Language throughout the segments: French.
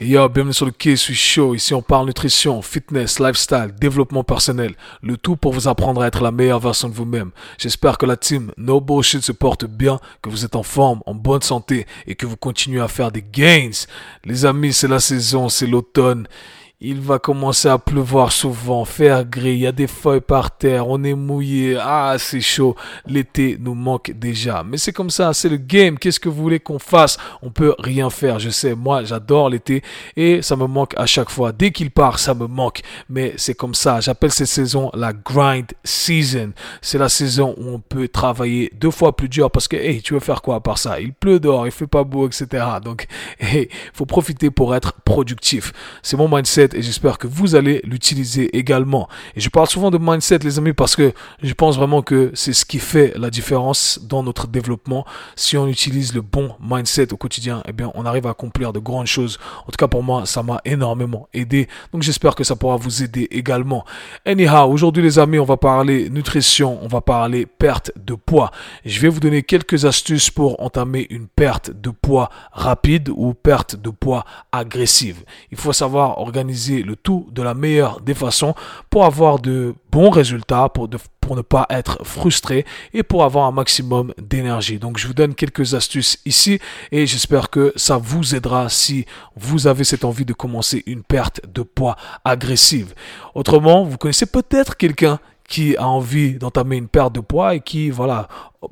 Yo, bienvenue sur le Quai suis Show. Ici, on parle nutrition, fitness, lifestyle, développement personnel. Le tout pour vous apprendre à être la meilleure version de vous-même. J'espère que la team No Bullshit se porte bien, que vous êtes en forme, en bonne santé et que vous continuez à faire des gains. Les amis, c'est la saison, c'est l'automne. Il va commencer à pleuvoir souvent, faire gris, il y a des feuilles par terre, on est mouillé, ah c'est chaud, l'été nous manque déjà. Mais c'est comme ça, c'est le game, qu'est-ce que vous voulez qu'on fasse? On peut rien faire, je sais, moi j'adore l'été et ça me manque à chaque fois. Dès qu'il part, ça me manque, mais c'est comme ça, j'appelle cette saison la grind season. C'est la saison où on peut travailler deux fois plus dur parce que, hey, tu veux faire quoi à part ça? Il pleut dehors, il fait pas beau, etc. Donc, hey, faut profiter pour être productif. C'est mon mindset et j'espère que vous allez l'utiliser également. Et je parle souvent de mindset, les amis, parce que je pense vraiment que c'est ce qui fait la différence dans notre développement. Si on utilise le bon mindset au quotidien, eh bien, on arrive à accomplir de grandes choses. En tout cas, pour moi, ça m'a énormément aidé. Donc, j'espère que ça pourra vous aider également. Anyhow, aujourd'hui, les amis, on va parler nutrition, on va parler perte de poids. Je vais vous donner quelques astuces pour entamer une perte de poids rapide ou perte de poids agressive. Il faut savoir organiser le tout de la meilleure des façons pour avoir de bons résultats, pour, pour ne pas être frustré et pour avoir un maximum d'énergie. Donc je vous donne quelques astuces ici et j'espère que ça vous aidera si vous avez cette envie de commencer une perte de poids agressive. Autrement, vous connaissez peut-être quelqu'un qui a envie d'entamer une perte de poids et qui, voilà,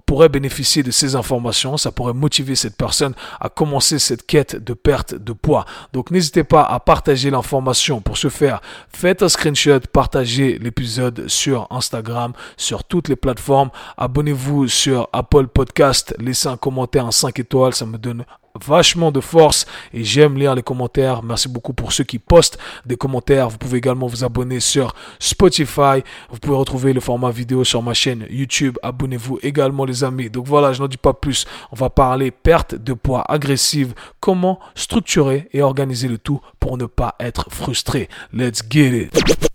pourrait bénéficier de ces informations. Ça pourrait motiver cette personne à commencer cette quête de perte de poids. Donc, n'hésitez pas à partager l'information. Pour ce faire, faites un screenshot, partagez l'épisode sur Instagram, sur toutes les plateformes. Abonnez-vous sur Apple Podcast, laissez un commentaire en 5 étoiles. Ça me donne vachement de force et j'aime lire les commentaires. Merci beaucoup pour ceux qui postent des commentaires. Vous pouvez également vous abonner sur Spotify. Vous pouvez retrouver le format vidéo sur ma chaîne YouTube. Abonnez-vous également les amis. Donc voilà, je n'en dis pas plus. On va parler perte de poids agressive, comment structurer et organiser le tout pour ne pas être frustré? Let's get it.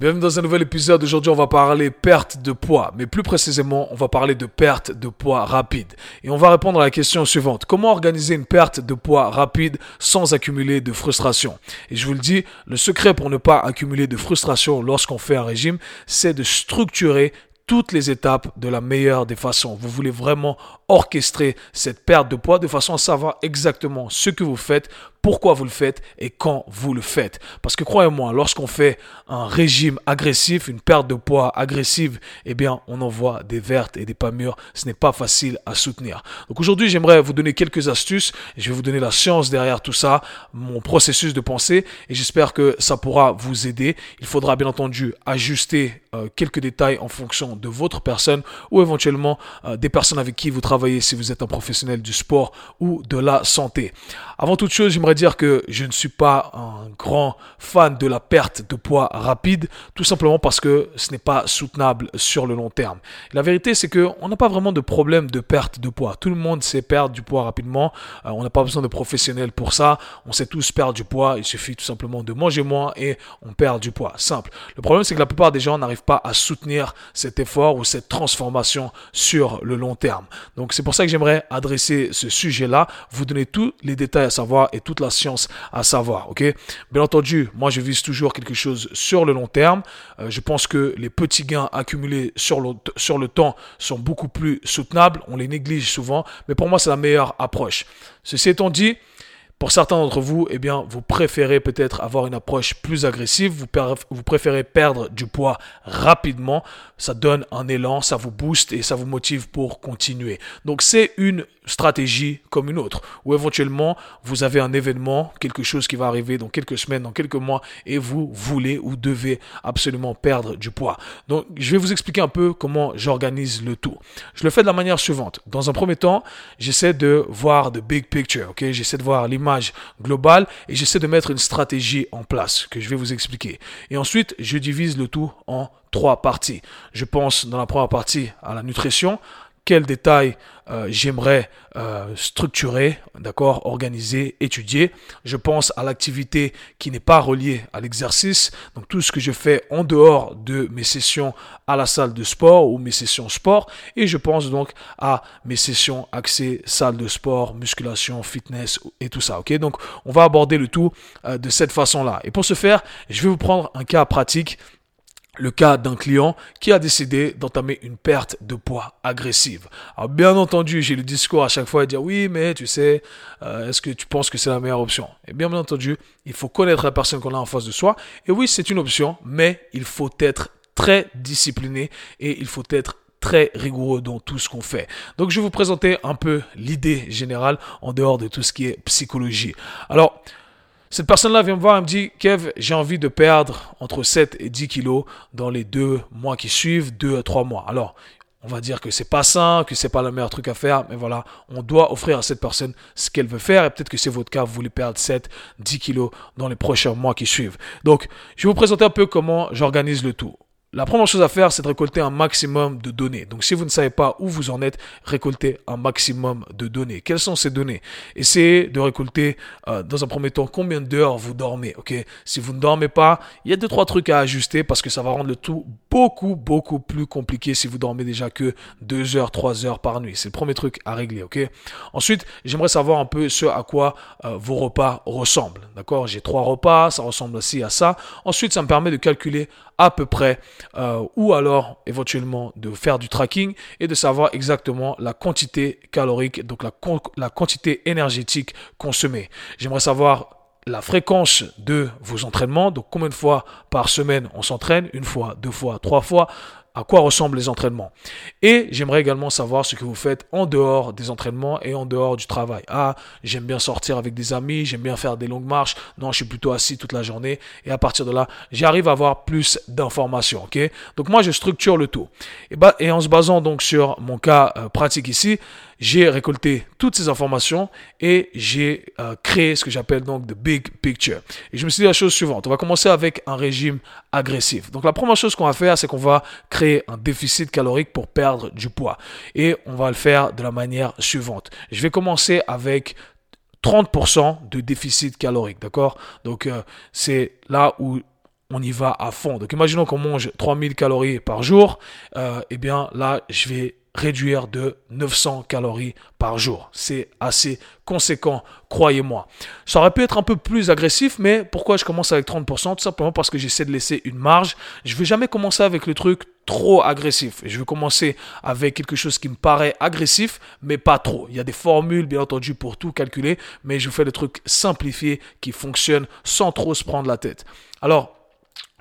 Bienvenue dans un nouvel épisode. Aujourd'hui, on va parler perte de poids, mais plus précisément, on va parler de perte de poids rapide. Et on va répondre à la question suivante. Comment organiser une perte de poids rapide sans accumuler de frustration? Et je vous le dis, le secret pour ne pas accumuler de frustration lorsqu'on fait un régime, c'est de structurer toutes les étapes de la meilleure des façons. Vous voulez vraiment orchestrer cette perte de poids de façon à savoir exactement ce que vous faites pourquoi vous le faites et quand vous le faites. Parce que croyez-moi, lorsqu'on fait un régime agressif, une perte de poids agressive, eh bien, on en voit des vertes et des pas mûres. Ce n'est pas facile à soutenir. Donc aujourd'hui, j'aimerais vous donner quelques astuces. Je vais vous donner la science derrière tout ça, mon processus de pensée, et j'espère que ça pourra vous aider. Il faudra bien entendu ajuster euh, quelques détails en fonction de votre personne ou éventuellement euh, des personnes avec qui vous travaillez si vous êtes un professionnel du sport ou de la santé. Avant toute chose, j'aimerais dire que je ne suis pas un grand fan de la perte de poids rapide, tout simplement parce que ce n'est pas soutenable sur le long terme. La vérité, c'est qu'on n'a pas vraiment de problème de perte de poids. Tout le monde sait perdre du poids rapidement. Euh, on n'a pas besoin de professionnels pour ça. On sait tous perdre du poids. Il suffit tout simplement de manger moins et on perd du poids. Simple. Le problème, c'est que la plupart des gens n'arrivent pas à soutenir cet effort ou cette transformation sur le long terme. C'est pour ça que j'aimerais adresser ce sujet-là, vous donner tous les détails à savoir et toute la science à savoir. Ok? Bien entendu, moi je vise toujours quelque chose sur le long terme. Euh, je pense que les petits gains accumulés sur le, sur le temps sont beaucoup plus soutenables. On les néglige souvent, mais pour moi c'est la meilleure approche. Ceci étant dit, pour certains d'entre vous, eh bien, vous préférez peut-être avoir une approche plus agressive, vous, vous, préférez perdre du poids rapidement, ça donne un élan, ça vous booste et ça vous motive pour continuer. Donc c'est une stratégie comme une autre. Ou éventuellement, vous avez un événement, quelque chose qui va arriver dans quelques semaines, dans quelques mois, et vous voulez ou devez absolument perdre du poids. Donc, je vais vous expliquer un peu comment j'organise le tout. Je le fais de la manière suivante. Dans un premier temps, j'essaie de voir the big picture, ok? J'essaie de voir l'image globale et j'essaie de mettre une stratégie en place que je vais vous expliquer. Et ensuite, je divise le tout en trois parties. Je pense dans la première partie à la nutrition, quels détails euh, j'aimerais euh, structurer, d'accord, organiser, étudier. Je pense à l'activité qui n'est pas reliée à l'exercice, donc tout ce que je fais en dehors de mes sessions à la salle de sport ou mes sessions sport, et je pense donc à mes sessions axées salle de sport, musculation, fitness et tout ça, ok? Donc on va aborder le tout euh, de cette façon-là. Et pour ce faire, je vais vous prendre un cas pratique le cas d'un client qui a décidé d'entamer une perte de poids agressive. Alors bien entendu, j'ai le discours à chaque fois à dire oui, mais tu sais, euh, est-ce que tu penses que c'est la meilleure option? Et bien, bien entendu, il faut connaître la personne qu'on a en face de soi. Et oui, c'est une option, mais il faut être très discipliné et il faut être très rigoureux dans tout ce qu'on fait. Donc je vais vous présenter un peu l'idée générale en dehors de tout ce qui est psychologie. Alors, cette personne-là vient me voir et me dit, Kev, j'ai envie de perdre entre 7 et 10 kilos dans les deux mois qui suivent, deux à trois mois. Alors, on va dire que c'est pas sain, que c'est pas le meilleur truc à faire, mais voilà, on doit offrir à cette personne ce qu'elle veut faire et peut-être que c'est votre cas, vous voulez perdre 7, 10 kilos dans les prochains mois qui suivent. Donc, je vais vous présenter un peu comment j'organise le tout. La première chose à faire, c'est de récolter un maximum de données. Donc, si vous ne savez pas où vous en êtes, récoltez un maximum de données. Quelles sont ces données? Essayez de récolter, euh, dans un premier temps, combien d'heures vous dormez. Ok? Si vous ne dormez pas, il y a deux trois trucs à ajuster parce que ça va rendre le tout beaucoup beaucoup plus compliqué si vous dormez déjà que 2 heures, 3 heures par nuit. C'est le premier truc à régler. Ok? Ensuite, j'aimerais savoir un peu ce à quoi euh, vos repas ressemblent. D'accord? J'ai trois repas, ça ressemble aussi à ça. Ensuite, ça me permet de calculer à peu près euh, ou alors éventuellement de faire du tracking et de savoir exactement la quantité calorique, donc la, la quantité énergétique consommée. J'aimerais savoir la fréquence de vos entraînements, donc combien de fois par semaine on s'entraîne, une fois, deux fois, trois fois, à quoi ressemblent les entraînements. Et j'aimerais également savoir ce que vous faites en dehors des entraînements et en dehors du travail. Ah, j'aime bien sortir avec des amis, j'aime bien faire des longues marches. Non, je suis plutôt assis toute la journée. Et à partir de là, j'arrive à avoir plus d'informations. Ok? Donc moi, je structure le tout. Et, bah, et en se basant donc sur mon cas euh, pratique ici, j'ai récolté toutes ces informations et j'ai euh, créé ce que j'appelle donc the big picture. Et je me suis dit la chose suivante. On va commencer avec un régime agressif. Donc la première chose qu'on va faire, c'est qu'on va créer un déficit calorique pour perdre du poids. Et on va le faire de la manière suivante. Je vais commencer avec 30% de déficit calorique, d'accord? Donc euh, c'est là où on y va à fond. Donc imaginons qu'on mange 3000 calories par jour, euh, eh bien là, je vais réduire de 900 calories par jour. C'est assez conséquent, croyez-moi. Ça aurait pu être un peu plus agressif, mais pourquoi je commence avec 30% Tout simplement parce que j'essaie de laisser une marge. Je ne vais jamais commencer avec le truc trop agressif. Je vais commencer avec quelque chose qui me paraît agressif, mais pas trop. Il y a des formules, bien entendu, pour tout calculer, mais je fais le truc simplifié qui fonctionne sans trop se prendre la tête. Alors,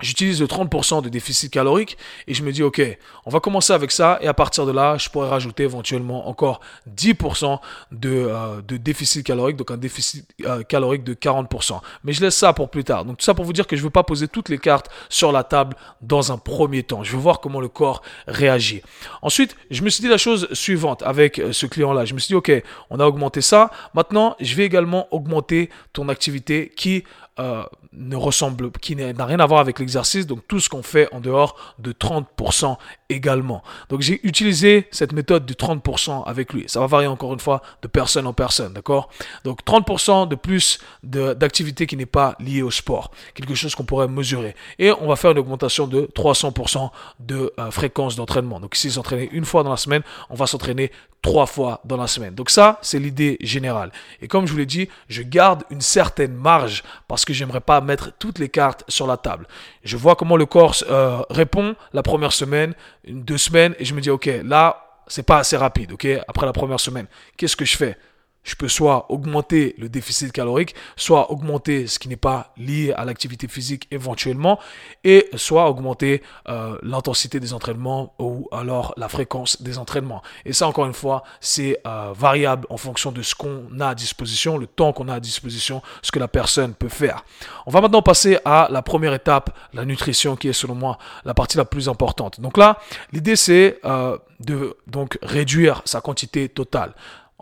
j'utilise le 30% de déficit calorique et je me dis, OK, on va commencer avec ça et à partir de là, je pourrais rajouter éventuellement encore 10% de, euh, de, déficit calorique, donc un déficit euh, calorique de 40%. Mais je laisse ça pour plus tard. Donc tout ça pour vous dire que je ne veux pas poser toutes les cartes sur la table dans un premier temps. Je veux voir comment le corps réagit. Ensuite, je me suis dit la chose suivante avec euh, ce client-là. Je me suis dit, OK, on a augmenté ça. Maintenant, je vais également augmenter ton activité qui euh, ne ressemble, qui n'a rien à voir avec l'exercice, donc tout ce qu'on fait en dehors de 30% également. Donc j'ai utilisé cette méthode du 30% avec lui. Ça va varier encore une fois de personne en personne, d'accord? Donc 30% de plus d'activité qui n'est pas liée au sport, quelque chose qu'on pourrait mesurer. Et on va faire une augmentation de 300% de euh, fréquence d'entraînement. Donc si s'entraîner une fois dans la semaine, on va s'entraîner trois fois dans la semaine. Donc ça, c'est l'idée générale. Et comme je vous l'ai dit, je garde une certaine marge parce que j'aimerais pas mettre toutes les cartes sur la table. Je vois comment le corps euh, répond la première semaine, deux semaines, et je me dis, ok, là, c'est pas assez rapide, ok, après la première semaine. Qu'est-ce que je fais? Je peux soit augmenter le déficit calorique, soit augmenter ce qui n'est pas lié à l'activité physique éventuellement, et soit augmenter euh, l'intensité des entraînements ou alors la fréquence des entraînements. Et ça, encore une fois, c'est euh, variable en fonction de ce qu'on a à disposition, le temps qu'on a à disposition, ce que la personne peut faire. On va maintenant passer à la première étape, la nutrition, qui est selon moi la partie la plus importante. Donc là, l'idée c'est euh, de donc réduire sa quantité totale.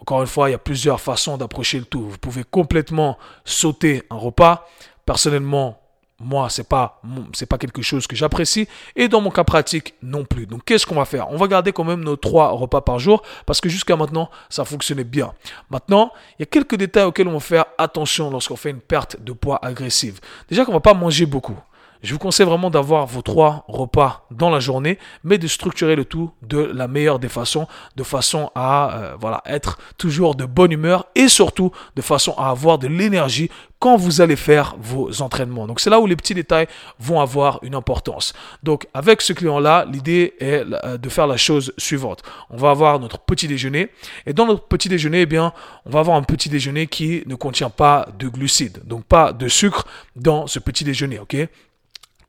Encore une fois, il y a plusieurs façons d'approcher le tout. Vous pouvez complètement sauter un repas. Personnellement, moi, c'est pas, pas quelque chose que j'apprécie. Et dans mon cas pratique, non plus. Donc, qu'est-ce qu'on va faire? On va garder quand même nos trois repas par jour parce que jusqu'à maintenant, ça fonctionnait bien. Maintenant, il y a quelques détails auxquels on va faire attention lorsqu'on fait une perte de poids agressive. Déjà qu'on va pas manger beaucoup. Je vous conseille vraiment d'avoir vos trois repas dans la journée, mais de structurer le tout de la meilleure des façons, de façon à euh, voilà être toujours de bonne humeur et surtout de façon à avoir de l'énergie quand vous allez faire vos entraînements. Donc c'est là où les petits détails vont avoir une importance. Donc avec ce client-là, l'idée est euh, de faire la chose suivante. On va avoir notre petit déjeuner et dans notre petit déjeuner, eh bien, on va avoir un petit déjeuner qui ne contient pas de glucides, donc pas de sucre dans ce petit déjeuner, ok?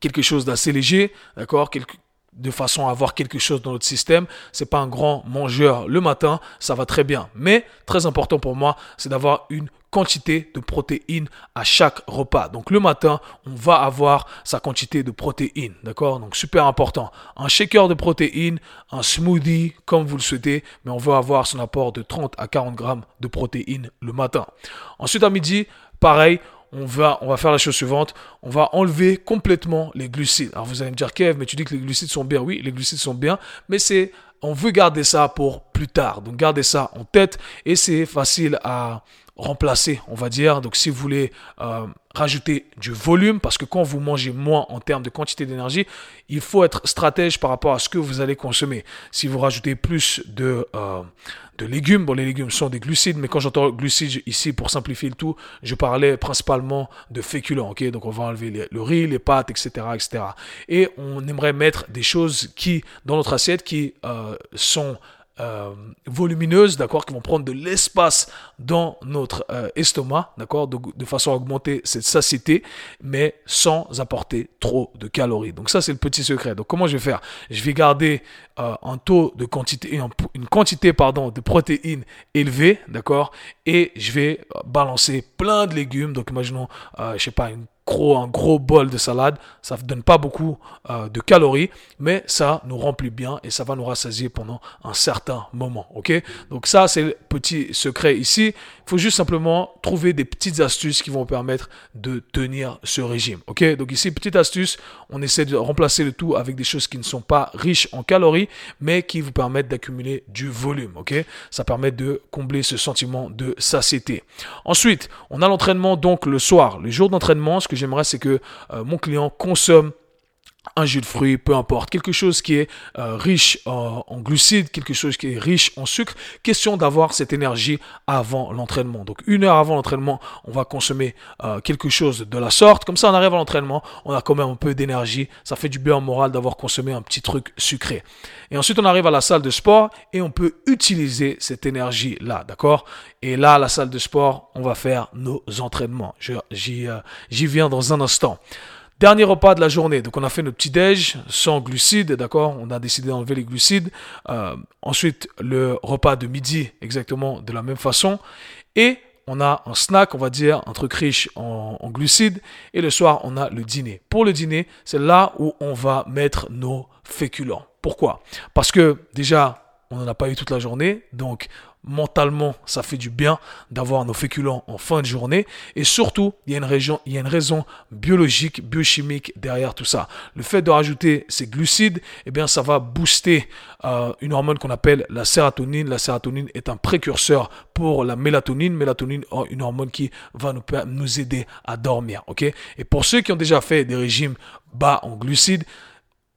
Quelque chose d'assez léger, d'accord de façon à avoir quelque chose dans notre système. C'est pas un grand mangeur le matin, ça va très bien. Mais très important pour moi, c'est d'avoir une quantité de protéines à chaque repas. Donc le matin, on va avoir sa quantité de protéines, d'accord? Donc super important. Un shaker de protéines, un smoothie, comme vous le souhaitez, mais on veut avoir son apport de 30 à 40 grammes de protéines le matin. Ensuite à midi, pareil, on va, on va faire la chose suivante. On va enlever complètement les glucides. Alors vous allez me dire, Kev, mais tu dis que les glucides sont bien. Oui, les glucides sont bien, mais c'est, on veut garder ça pour plus tard. Donc gardez ça en tête et c'est facile à, remplacer, on va dire. Donc si vous voulez euh, rajouter du volume, parce que quand vous mangez moins en termes de quantité d'énergie, il faut être stratège par rapport à ce que vous allez consommer. Si vous rajoutez plus de, euh, de légumes, bon les légumes sont des glucides, mais quand j'entends glucides ici, pour simplifier le tout, je parlais principalement de féculents, ok? Donc on va enlever le riz, les pâtes, etc., etc. Et on aimerait mettre des choses qui, dans notre assiette, qui euh, sont euh, volumineuses, d'accord, qui vont prendre de l'espace dans notre euh, estomac, d'accord, de, façon à augmenter cette satiété, mais sans apporter trop de calories. Donc ça, c'est le petit secret. Donc comment je vais faire? Je vais garder euh, un taux de quantité, une quantité, pardon, de protéines élevée, d'accord, et je vais balancer plein de légumes. Donc imaginons, je sais pas, une gros, un gros bol de salade. Ça ne donne pas beaucoup euh, de calories, mais ça nous remplit bien et ça va nous rassasier pendant un certain moment. Ok? Donc ça, c'est le petit secret ici. Il faut juste simplement trouver des petites astuces qui vont permettre de tenir ce régime. Ok? Donc ici, petite astuce, on essaie de remplacer le tout avec des choses qui ne sont pas riches en calories, mais qui vous permettent d'accumuler du volume. Ça permet de combler ce sentiment de satiété. Ensuite, on a l'entraînement donc le soir. Le jour d'entraînement, ce que j'aimerais, c'est que euh, mon client consomme un jus de fruits, peu importe, quelque chose qui est euh, riche en, glucides, quelque chose qui est riche en sucre. Question d'avoir cette énergie avant l'entraînement. Donc une heure avant l'entraînement, on va consommer euh, quelque chose de la sorte. Comme ça, on arrive à l'entraînement, on a quand même un peu d'énergie. Ça fait du bien moral d'avoir consommé un petit truc sucré. Et ensuite, on arrive à la salle de sport et on peut utiliser cette énergie-là, d'accord? Et là, à la salle de sport, on va faire nos entraînements. J'y viens dans un instant. Dernier repas de la journée. Donc on a fait notre petit déj sans glucides, d'accord? On a décidé d'enlever les glucides. Euh, ensuite le repas de midi exactement de la même façon. Et on a un snack, on va dire, un truc riche en, glucides. Et le soir, on a le dîner. Pour le dîner, c'est là où on va mettre nos féculents. Pourquoi? Parce que déjà, on n'en a pas eu toute la journée. Donc, mentalement, ça fait du bien d'avoir nos féculents en fin de journée. Et surtout, il y a une, raison biologique, biochimique derrière tout ça. Le fait de rajouter ces glucides, eh bien, ça va booster euh, une hormone qu'on appelle la sérotonine. La sérotonine est un précurseur pour la mélatonine. Mélatonine, une hormone qui va nous, aider à dormir. Et pour ceux qui ont déjà fait des régimes bas en glucides,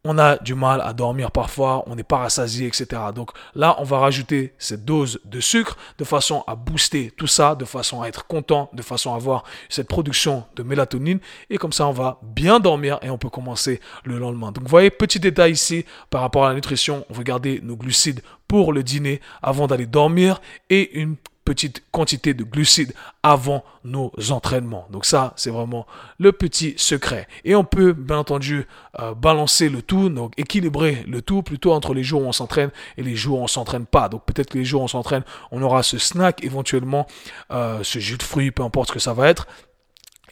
on a du mal à dormir parfois, on n'est pas rassasié, etc. Donc là, on va rajouter cette dose de sucre de façon à booster tout ça, de façon à être content, de façon à avoir cette production de mélatonine. Et comme ça, on va bien dormir et on peut commencer le lendemain. Donc vous voyez, petit détail ici par rapport à la nutrition, on veut garder nos glucides pour le dîner avant d'aller dormir et une petite quantité de glucides avant nos entraînements. Donc ça, c'est vraiment le petit secret. Et on peut, bien entendu, euh, balancer le tout, donc équilibrer le tout plutôt entre les jours où on s'entraîne et les jours où on s'entraîne pas. Donc peut-être que les jours où on s'entraîne, on aura ce snack, éventuellement euh, ce jus de fruits, peu importe ce que ça va être.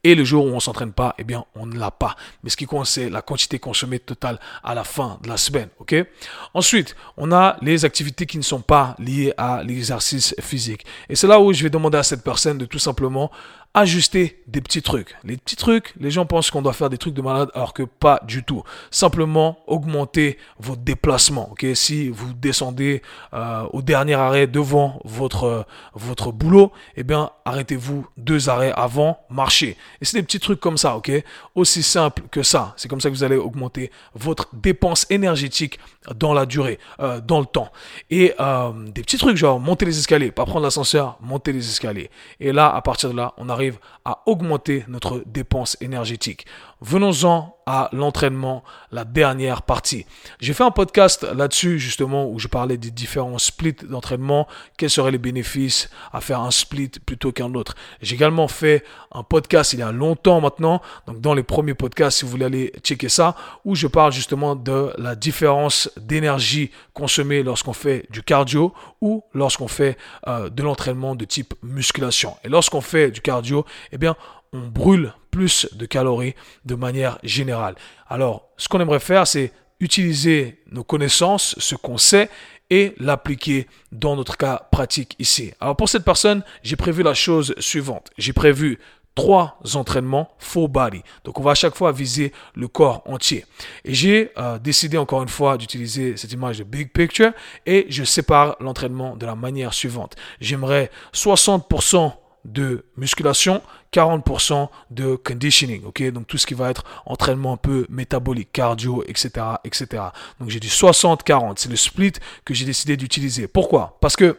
Et le jour où on s'entraîne pas, eh bien, on ne l'a pas. Mais ce qui compte, c'est la quantité consommée totale à la fin de la semaine. OK? Ensuite, on a les activités qui ne sont pas liées à l'exercice physique. Et c'est là où je vais demander à cette personne de tout simplement ajuster des petits trucs. Les petits trucs, les gens pensent qu'on doit faire des trucs de malade alors que pas du tout. Simplement augmenter vos déplacements. Ok, si vous descendez euh, au dernier arrêt devant votre votre boulot, eh bien arrêtez-vous deux arrêts avant, marchez. Et c'est des petits trucs comme ça. Ok, aussi simple que ça. C'est comme ça que vous allez augmenter votre dépense énergétique dans la durée, euh, dans le temps. Et euh, des petits trucs genre monter les escaliers, pas prendre l'ascenseur, monter les escaliers. Et là, à partir de là, on arrive à augmenter notre dépense énergétique. Venons-en à l'entraînement, la dernière partie. J'ai fait un podcast là-dessus justement où je parlais des différents splits d'entraînement, quels seraient les bénéfices à faire un split plutôt qu'un autre? J'ai également fait un podcast il y a longtemps maintenant, donc dans les premiers podcasts si vous voulez aller checker ça, où je parle justement de la différence d'énergie consommée lorsqu'on fait du cardio ou lorsqu'on fait euh, de l'entraînement de type musculation. Et lorsqu'on fait du cardio, eh bien on brûle plus de calories de manière générale. Alors, ce qu'on aimerait faire, c'est utiliser nos connaissances, ce qu'on sait, et l'appliquer dans notre cas pratique ici. Alors pour cette personne, j'ai prévu la chose suivante. J'ai prévu trois entraînements full body. Donc on va à chaque fois viser le corps entier. Et j'ai euh, décidé encore une fois d'utiliser cette image de big picture et je sépare l'entraînement de la manière suivante. J'aimerais 60% de musculation, 40% de conditioning, ok? Donc tout ce qui va être entraînement un peu métabolique, cardio, etc., etc. Donc j'ai du 60-40, c'est le split que j'ai décidé d'utiliser. Pourquoi? Parce que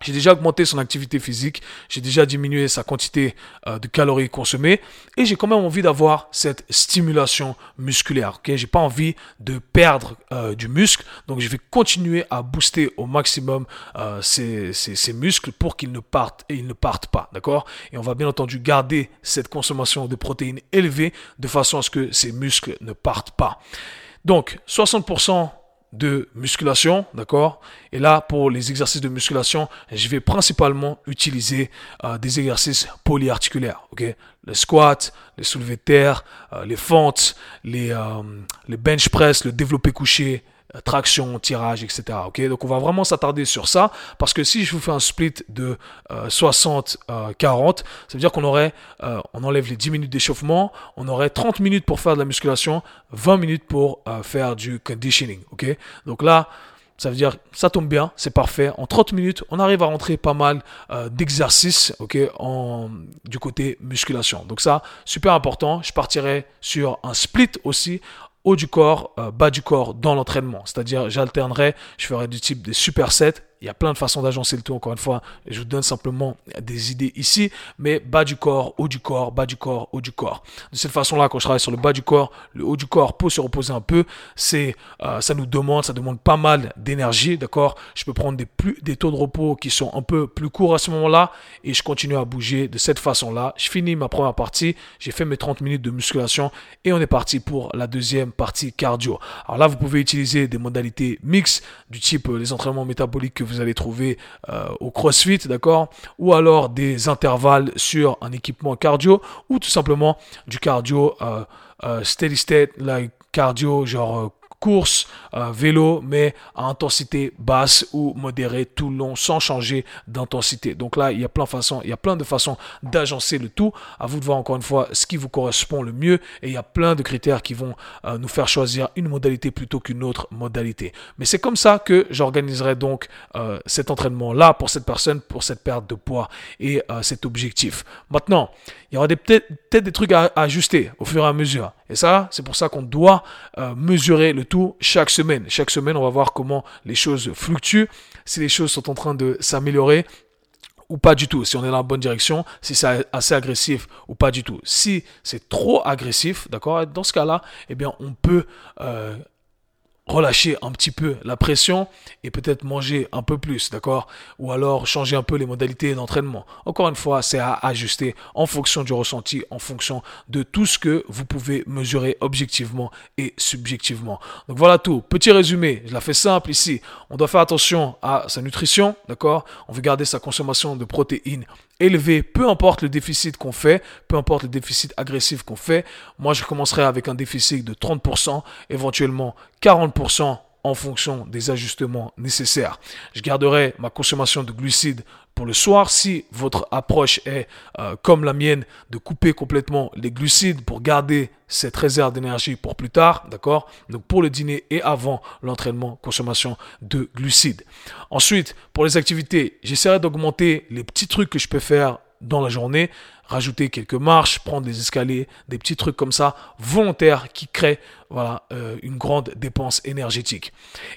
j'ai déjà augmenté son activité physique, j'ai déjà diminué sa quantité euh, de calories consommées et j'ai quand même envie d'avoir cette stimulation musculaire. Ok, j'ai pas envie de perdre euh, du muscle, donc je vais continuer à booster au maximum euh, ces, muscles pour qu'ils ne partent et ils ne partent pas, d'accord? Et on va bien entendu garder cette consommation de protéines élevée de façon à ce que ces muscles ne partent pas. Donc 60% de musculation, d'accord? Et là, pour les exercices de musculation, je vais principalement utiliser euh, des exercices polyarticulaires, ok? Le squat, les soulevés de terre, euh, les fentes, les, euh, les bench press, le développé couché, traction, tirage, etc. Ok, donc on va vraiment s'attarder sur ça parce que si je vous fais un split de 60-40, euh, euh, ça veut dire qu'on aurait, on enlève les 10 minutes d'échauffement, on aurait 30 minutes pour faire de la musculation, 20 minutes pour faire du conditioning. Ok, donc là. Ça veut dire, ça tombe bien, c'est parfait. En 30 minutes, on arrive à rentrer pas mal d'exercices, du côté musculation. Donc ça, super important. Je partirai sur un split aussi haut du corps, euh, bas du corps dans l'entraînement. C'est-à-dire, j'alternerai, je ferai du type des supersets il y a plein de façons d'agencer le tout, encore une fois. Je vous donne simplement des idées ici, mais bas du corps, haut du corps, bas du corps, haut du corps. De cette façon-là, quand je travaille sur le bas du corps, le haut du corps peut se reposer un peu. C'est, euh, ça nous demande, ça demande pas mal d'énergie, d'accord? Je peux prendre des, plus, des taux de repos qui sont un peu plus courts à ce moment-là et je continue à bouger de cette façon-là. Je finis ma première partie, j'ai fait mes 30 minutes de musculation et on est parti pour la deuxième partie cardio. Alors là, vous pouvez utiliser des modalités mixtes du type euh, les entraînements métaboliques que vous allez trouver euh, au CrossFit, d'accord? Ou alors des intervalles sur un équipement cardio ou tout simplement du cardio euh, euh, steady state, like cardio genre course, euh, vélo, mais à intensité basse ou modérée tout le long sans changer d'intensité. Donc là, il y a plein de façons, il y a plein de façons d'agencer le tout. À vous de voir encore une fois ce qui vous correspond le mieux et il y a plein de critères qui vont euh, nous faire choisir une modalité plutôt qu'une autre modalité. Mais c'est comme ça que j'organiserai donc euh, cet entraînement là pour cette personne pour cette perte de poids et cet objectif. Maintenant, il y aura peut-être des trucs à, ajuster au fur et à mesure. Et ça, c'est pour ça qu'on doit euh, mesurer le tout chaque semaine. Chaque semaine, on va voir comment les choses fluctuent, si les choses sont en train de s'améliorer ou pas du tout, si on est dans la bonne direction, si c'est assez agressif ou pas du tout. Si c'est trop agressif, d'accord, dans ce cas-là, eh bien, on peut euh, relâcher un petit peu la pression et peut-être manger un peu plus, d'accord? Ou alors changer un peu les modalités d'entraînement. Encore une fois, c'est à ajuster en fonction du ressenti, en fonction de tout ce que vous pouvez mesurer objectivement et subjectivement. Donc voilà tout. Petit résumé, je la fais simple ici. On doit faire attention à sa nutrition, d'accord? On veut garder sa consommation de protéines élevé, peu importe le déficit qu'on fait, peu importe le déficit agressif qu'on fait. Moi, je commencerai avec un déficit de 30%, éventuellement 40% en fonction des ajustements nécessaires. Je garderai ma consommation de glucides pour le soir si votre approche est euh, comme la mienne de couper complètement les glucides pour garder cette réserve d'énergie pour plus tard, d'accord? Donc pour le dîner et avant l'entraînement, consommation de glucides. Ensuite, pour les activités, j'essaierai d'augmenter les petits trucs que je peux faire dans la journée, rajouter quelques marches, prendre des escaliers, des petits trucs comme ça, volontaires qui créent voilà, euh, une grande dépense énergétique.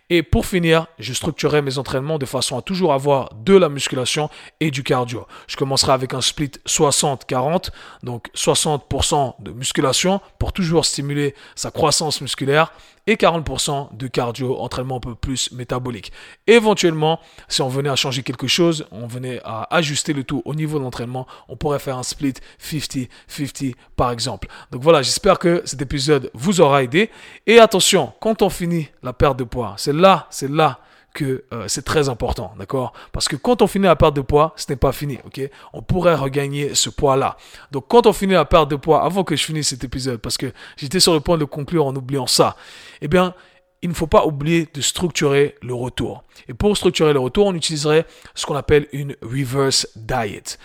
Et pour finir, je structurerai mes entraînements de façon à toujours avoir de la musculation et du cardio. Je commencerai avec un split 60-40, donc 60% de musculation pour toujours stimuler sa croissance musculaire et 40% de cardio, entraînement un peu plus métabolique. Éventuellement, si on venait à changer quelque chose, on venait à ajuster le tout au niveau de l'entraînement, on pourrait faire un split 50-50 par exemple. Donc voilà, j'espère que cet épisode vous aura aidé. Et attention, quand on finit la perte de poids, c'est là, c'est là que euh, c'est très important, d'accord? Parce que quand on finit la perte de poids, ce n'est pas fini, ok? On pourrait regagner ce poids-là. Donc quand on finit la perte de poids, avant que je finisse cet épisode, parce que j'étais sur le point de conclure en oubliant ça, eh bien, il ne faut pas oublier de structurer le retour. Et pour structurer le retour, on utiliserait ce qu'on appelle une reverse diet.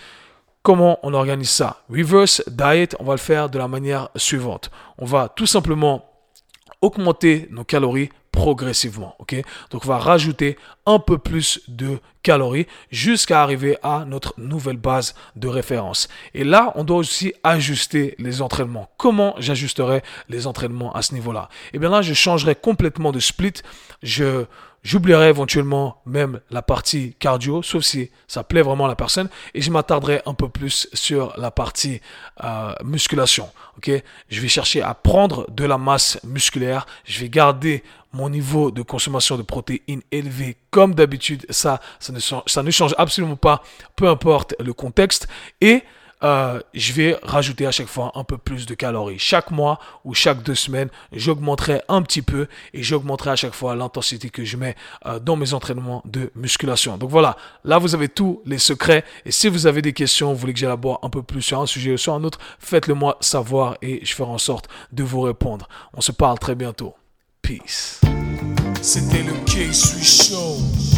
Comment on organise ça Reverse diet, on va le faire de la manière suivante. On va tout simplement augmenter nos calories progressivement. ok? Donc on va rajouter un peu plus de calories jusqu'à arriver à notre nouvelle base de référence. Et là, on doit aussi ajuster les entraînements. Comment j'ajusterai les entraînements à ce niveau-là? Eh bien là, je changerai complètement de split. Je J'oublierai éventuellement même la partie cardio, sauf si ça plaît vraiment à la personne, et je m'attarderai un peu plus sur la partie euh, musculation. Ok, je vais chercher à prendre de la masse musculaire. Je vais garder mon niveau de consommation de protéines élevé comme d'habitude. Ça, ça ne, ça ne change absolument pas, peu importe le contexte. Et euh, je vais rajouter à chaque fois un peu plus de calories. Chaque mois ou chaque deux semaines, j'augmenterai un petit peu et j'augmenterai à chaque fois l'intensité que je mets euh, dans mes entraînements de musculation. Donc voilà, là vous avez tous les secrets. Et si vous avez des questions, vous voulez que j'élabore un peu plus sur un sujet ou sur un autre, faites-le moi savoir et je ferai en sorte de vous répondre. On se parle très bientôt. Peace. C'était le K-Swiss.